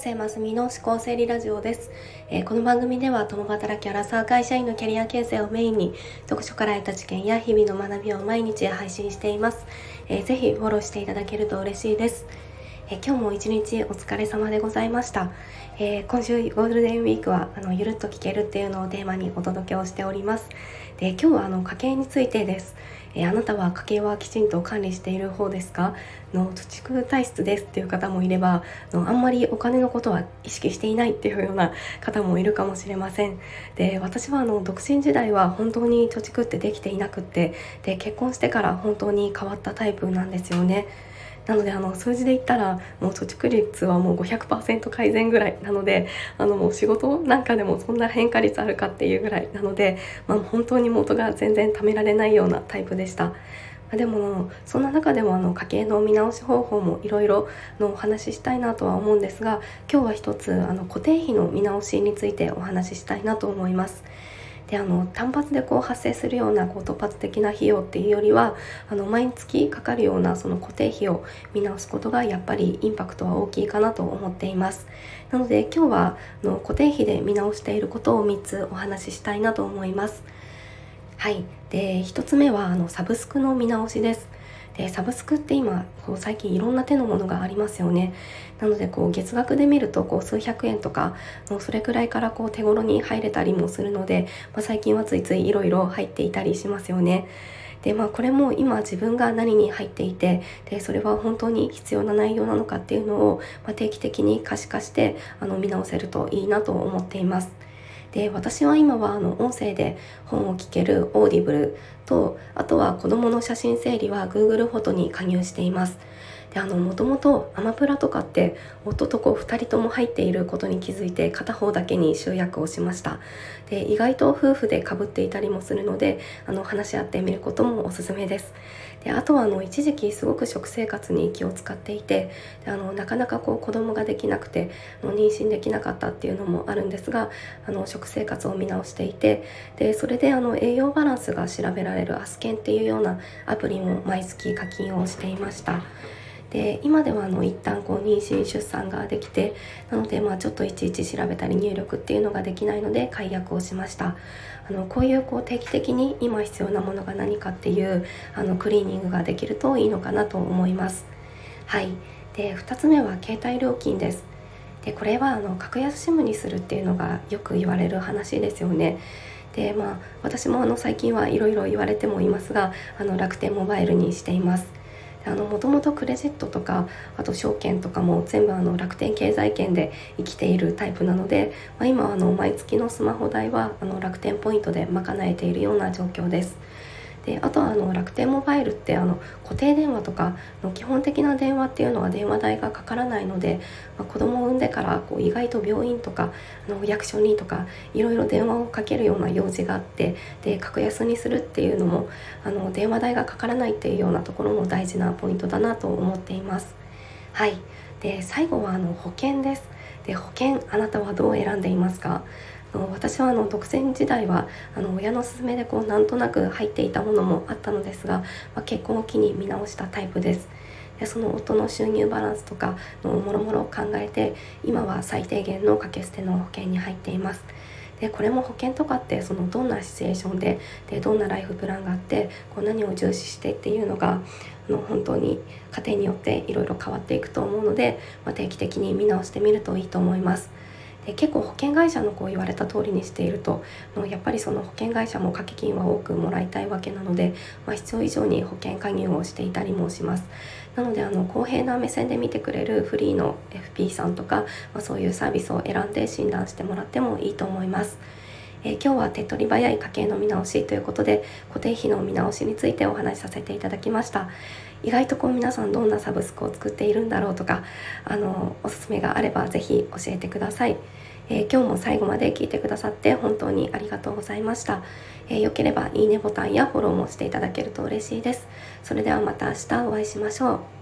生ますみの思考整理ラジオです、えー、この番組では共働きアラサー会社員のキャリア形成をメインに読書から得た知見や日々の学びを毎日配信しています、えー、ぜひフォローしていただけると嬉しいです、え、今日も一日お疲れ様でございました、えー、今週ゴールデンウィークはあのゆるっと聞けるっていうのをテーマにお届けをしております。で今日はあの家計についてです。えー、あなたは家計はきちんと管理している方ですか？の貯蓄体質ですっていう方もいればのあんまりお金のことは意識していないっていうような方もいるかもしれません。で私はあの独身時代は本当に貯蓄ってできていなくってで結婚してから本当に変わったタイプなんですよね。なのであの数字で言ったらもう貯蓄率はもう500%改善ぐらいなのであのもう仕事なんかでもそんな変化率あるかっていうぐらいなので、まあ、本当に元が全然貯められないようなタイプでした。でもそんな中でもあの家計の見直し方法もいろいろのお話ししたいなとは思うんですが今日は一つあの固定費の見直しについてお話ししたいなと思います。であの単発でこう発生するようなこう突発的な費用っていうよりはあの毎月かかるようなその固定費を見直すことがやっぱりインパクトは大きいかなと思っています。なので今日はあの固定費で見直していることを3つお話ししたいなと思います。はい。で1つ目はあのサブスクの見直しです。でサブスクって今こう最近いろんな手のものがありますよねなのでこう月額で見るとこう数百円とかのそれくらいからこう手頃に入れたりもするので、まあ、最近はついついいろいろ入っていたりしますよね。でまあこれも今自分が何に入っていてでそれは本当に必要な内容なのかっていうのを、まあ、定期的に可視化してあの見直せるといいなと思っています。で私は今はあの音声で本を聞ける Audible とあとは子どもの写真整理は Google フォトに加入しています。であのもともとアマプラとかって夫と子2人とも入っていることに気づいて片方だけに集約をしましたで意外と夫婦でかぶっていたりもするのであの話し合ってみることもおすすめですであとはあの一時期すごく食生活に気を使っていてあのなかなかこう子供ができなくてあの妊娠できなかったっていうのもあるんですがあの食生活を見直していてでそれであの栄養バランスが調べられるアスケンっていうようなアプリも毎月課金をしていました。で今ではあの一旦こう妊娠出産ができてなのでまあちょっといちいち調べたり入力っていうのができないので解約をしました。あのこういうこう定期的に今必要なものが何かっていうあのクリーニングができるといいのかなと思います。はい。で2つ目は携帯料金です。でこれはあの格安 SIM にするっていうのがよく言われる話ですよね。でまあ私もあの最近はいろいろ言われてもいますがあの楽天モバイルにしています。もともとクレジットとかあと証券とかも全部あの楽天経済圏で生きているタイプなので、まあ、今あの毎月のスマホ代はあの楽天ポイントで賄えているような状況です。であとはあの楽天モバイルってあの固定電話とかの基本的な電話っていうのは電話代がかからないので、まあ、子供を産んでからこう意外と病院とかあの役所にとかいろいろ電話をかけるような用事があってで格安にするっていうのもあの電話代がかからないっていうようなところも大事なポイントだなと思っています。はい。で最後はあの保険です。で保険あなたはどう選んでいますか？私はあの独身時代はあの親の勧めでこうなんとなく入っていたものもあったのですが、まあ、結婚を機に見直したタイプです。でその夫の収入バランスとかのもろもろを考えて今は最低限の掛け捨ての保険に入っています。でこれも保険とかってそのどんなシチュエーションででどんなライフプランがあってこう何を重視してっていうのがあの本当に家庭によっていろいろ変わっていくと思うので、まあ、定期的に見直してみるといいと思います。で結構保険会社のこう言われた通りにしているとやっぱりその保険会社も掛け金は多くもらいたいわけなので、まあ、必要以上に保険加入をしていたりもします。なのであの公平な目線で見てくれるフリーの FP さんとか、まあ、そういうサービスを選んで診断してもらってもいいと思います。え、今日は手っ取り早い家計の見直しということで固定費の見直しについてお話しさせていただきました。意外とこう皆さんどんなサブスクを作っているんだろうとかあのおすすめがあれば是非教えてください、えー、今日も最後まで聞いてくださって本当にありがとうございました、えー、ければいいねボタンやフォローもしていただけると嬉しいです。それではまた明日お会いしましょう。